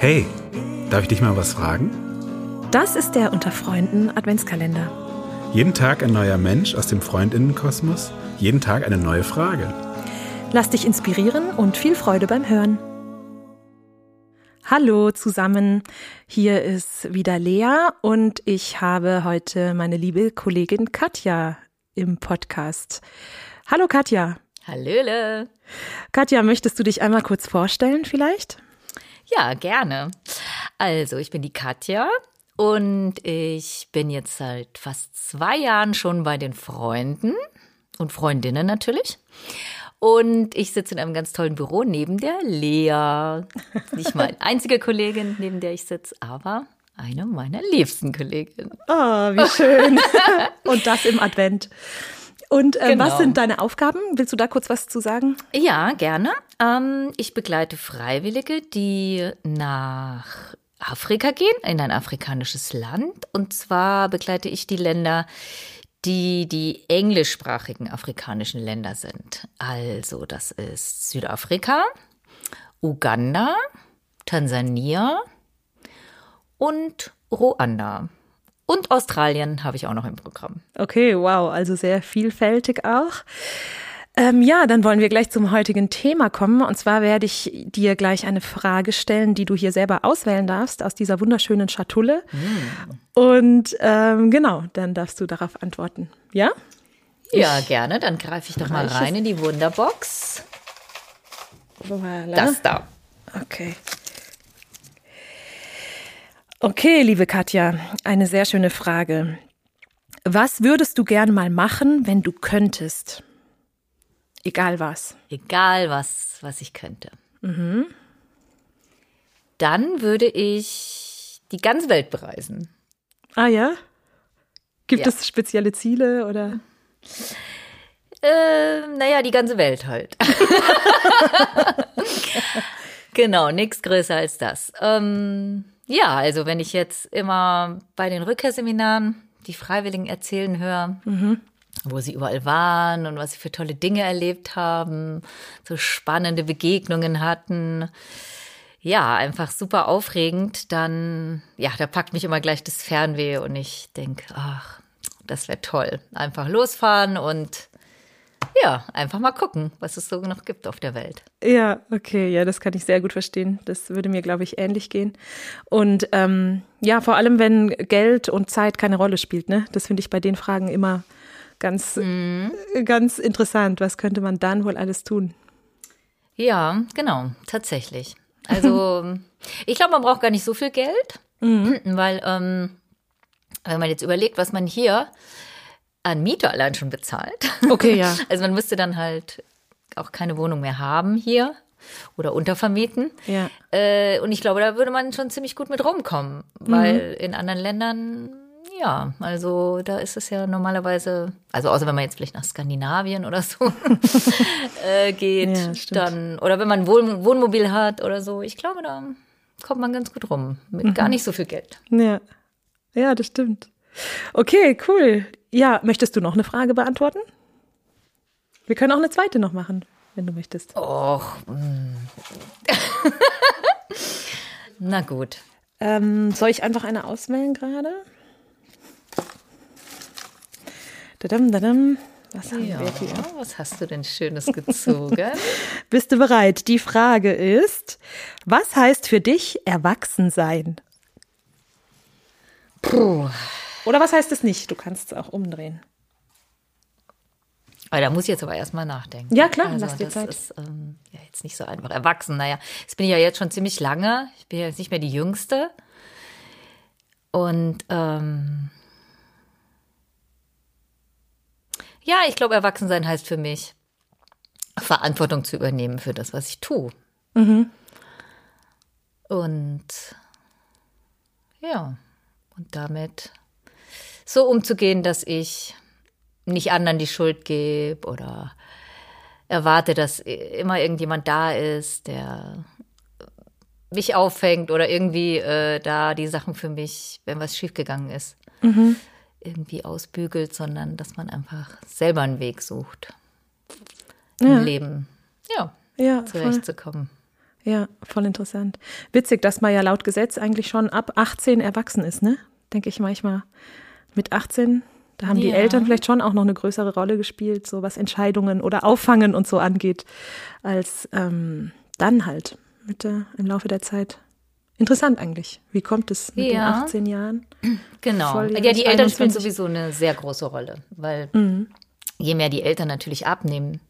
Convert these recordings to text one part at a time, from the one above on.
Darf ich dich mal was fragen? Das ist der Unter Freunden Adventskalender. Jeden Tag ein neuer Mensch aus dem Freundinnenkosmos, jeden Tag eine neue Frage. Lass dich inspirieren und viel Freude beim Hören. Hallo zusammen, hier ist wieder Lea und ich habe heute meine liebe Kollegin Katja im Podcast. Hallo Katja. Hallöle. Katja, möchtest du dich einmal kurz vorstellen vielleicht? Ja, gerne. Also, ich bin die Katja und ich bin jetzt seit fast zwei Jahren schon bei den Freunden und Freundinnen natürlich. Und ich sitze in einem ganz tollen Büro neben der Lea. Nicht meine einzige Kollegin, neben der ich sitze, aber eine meiner liebsten Kolleginnen. Oh, wie schön. und das im Advent. Und äh, genau. was sind deine Aufgaben? Willst du da kurz was zu sagen? Ja, gerne. Ähm, ich begleite Freiwillige, die nach Afrika gehen, in ein afrikanisches Land. Und zwar begleite ich die Länder, die die englischsprachigen afrikanischen Länder sind. Also das ist Südafrika, Uganda, Tansania und Ruanda. Und Australien habe ich auch noch im Programm. Okay, wow, also sehr vielfältig auch. Ähm, ja, dann wollen wir gleich zum heutigen Thema kommen. Und zwar werde ich dir gleich eine Frage stellen, die du hier selber auswählen darfst aus dieser wunderschönen Schatulle. Mm. Und ähm, genau, dann darfst du darauf antworten. Ja? Ja, gerne. Dann greife ich doch mal rein in die Wunderbox. Voilà. Das da. Okay. Okay, liebe Katja, eine sehr schöne Frage. Was würdest du gern mal machen, wenn du könntest? Egal was. Egal was, was ich könnte. Mhm. Dann würde ich die ganze Welt bereisen. Ah ja? Gibt ja. es spezielle Ziele oder? Äh, naja, die ganze Welt halt. genau, nichts größer als das. Ähm, ja, also wenn ich jetzt immer bei den Rückkehrseminaren die Freiwilligen erzählen höre, mhm wo sie überall waren und was sie für tolle Dinge erlebt haben, so spannende Begegnungen hatten. Ja, einfach super aufregend. Dann, ja, da packt mich immer gleich das Fernweh und ich denke, ach, das wäre toll. Einfach losfahren und ja, einfach mal gucken, was es so noch gibt auf der Welt. Ja, okay, ja, das kann ich sehr gut verstehen. Das würde mir, glaube ich, ähnlich gehen. Und ähm, ja, vor allem, wenn Geld und Zeit keine Rolle spielt, ne? Das finde ich bei den Fragen immer Ganz, mhm. ganz interessant. Was könnte man dann wohl alles tun? Ja, genau, tatsächlich. Also, ich glaube, man braucht gar nicht so viel Geld, mhm. weil, ähm, wenn man jetzt überlegt, was man hier an Miete allein schon bezahlt. Okay, ja. Also, man müsste dann halt auch keine Wohnung mehr haben hier oder untervermieten. Ja. Äh, und ich glaube, da würde man schon ziemlich gut mit rumkommen, weil mhm. in anderen Ländern ja, also da ist es ja normalerweise, also außer wenn man jetzt vielleicht nach Skandinavien oder so äh, geht, ja, dann, oder wenn man Wohn Wohnmobil hat oder so, ich glaube, da kommt man ganz gut rum, mit mhm. gar nicht so viel Geld. Ja. ja, das stimmt. Okay, cool. Ja, möchtest du noch eine Frage beantworten? Wir können auch eine zweite noch machen, wenn du möchtest. Och. Mm. Na gut. Ähm, soll ich einfach eine auswählen gerade? Dadam, dadam. Was haben ja, wir hier? Was hast du denn Schönes gezogen? Bist du bereit? Die Frage ist, was heißt für dich erwachsen sein? Puh. Oder was heißt es nicht? Du kannst es auch umdrehen. Aber da muss ich jetzt aber erstmal nachdenken. Ja, klar, also, lass dir das Zeit. ist ähm, ja, jetzt nicht so einfach. Erwachsen, naja, jetzt bin ich ja jetzt schon ziemlich lange. Ich bin ja jetzt nicht mehr die Jüngste. Und ähm, Ja, ich glaube, Erwachsensein heißt für mich, Verantwortung zu übernehmen für das, was ich tue. Mhm. Und ja, und damit so umzugehen, dass ich nicht anderen die Schuld gebe oder erwarte, dass immer irgendjemand da ist, der mich auffängt oder irgendwie äh, da die Sachen für mich, wenn was schiefgegangen ist, mhm irgendwie ausbügelt, sondern dass man einfach selber einen Weg sucht, im Leben ja, ja zurechtzukommen. Ja, voll interessant. Witzig, dass man ja laut Gesetz eigentlich schon ab 18 erwachsen ist, ne? Denke ich manchmal. Mit 18, da haben die Ja. Eltern vielleicht schon auch noch eine größere Rolle gespielt, so was Entscheidungen oder Auffangen und so angeht, als ähm, dann halt mit der, im Laufe der Zeit. Interessant eigentlich. Wie kommt es mit Ja. den 18 Jahren? Genau. Volljährig, Ja, die Eltern spielen 21. sowieso eine sehr große Rolle, weil Mhm. je mehr die Eltern natürlich abnehmen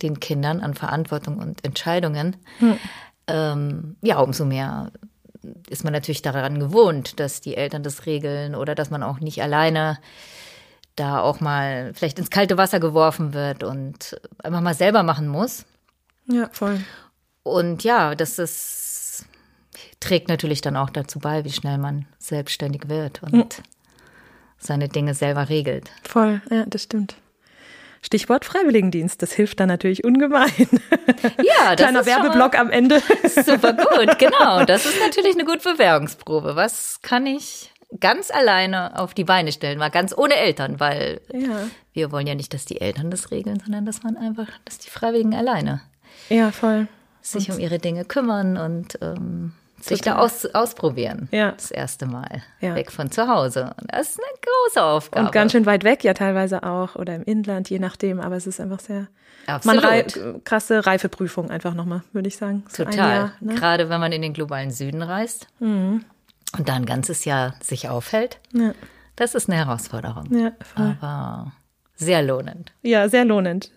den Kindern an Verantwortung und Entscheidungen, Hm. ähm, ja, umso mehr ist man natürlich daran gewohnt, dass die Eltern das regeln oder dass man auch nicht alleine da auch mal vielleicht ins kalte Wasser geworfen wird und einfach mal selber machen muss. Ja, voll. Und ja, das ist, trägt natürlich dann auch dazu bei, wie schnell man selbstständig wird und seine Dinge selber regelt. Voll, ja, das stimmt. Stichwort Freiwilligendienst, das hilft dann natürlich ungemein. Ja, das Kleiner ist Werbeblock am Ende. Super gut, genau. Das ist natürlich eine gute Bewährungsprobe. Was kann ich ganz alleine auf die Beine stellen? Mal ganz ohne Eltern, weil Ja. wir wollen ja nicht, dass die Eltern das regeln, sondern dass man einfach, dass die Freiwilligen alleine Ja, voll. sich um ihre Dinge kümmern und ähm, sich Total. da aus, ausprobieren. Ja. Das erste Mal. Ja. Weg von zu Hause. Und das ist eine große Aufgabe. Und ganz schön weit weg, ja teilweise auch, oder im Inland, je nachdem, aber es ist einfach sehr Absolut. Man rei krasse Reifeprüfung einfach nochmal, würde ich sagen. So Total. Jahr, ne? Mhm. Gerade wenn man in den globalen Süden reist und da ein ganzes Jahr sich aufhält. Ja. Das ist eine Herausforderung. Ja, voll. Aber sehr lohnend. ja, sehr lohnend.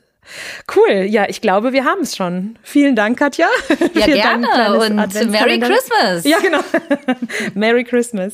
Cool, ja, ich glaube, wir haben es schon. Vielen Dank, Katja. Ja, gerne. kleines Und. Merry Christmas. Ja, genau. Merry Christmas.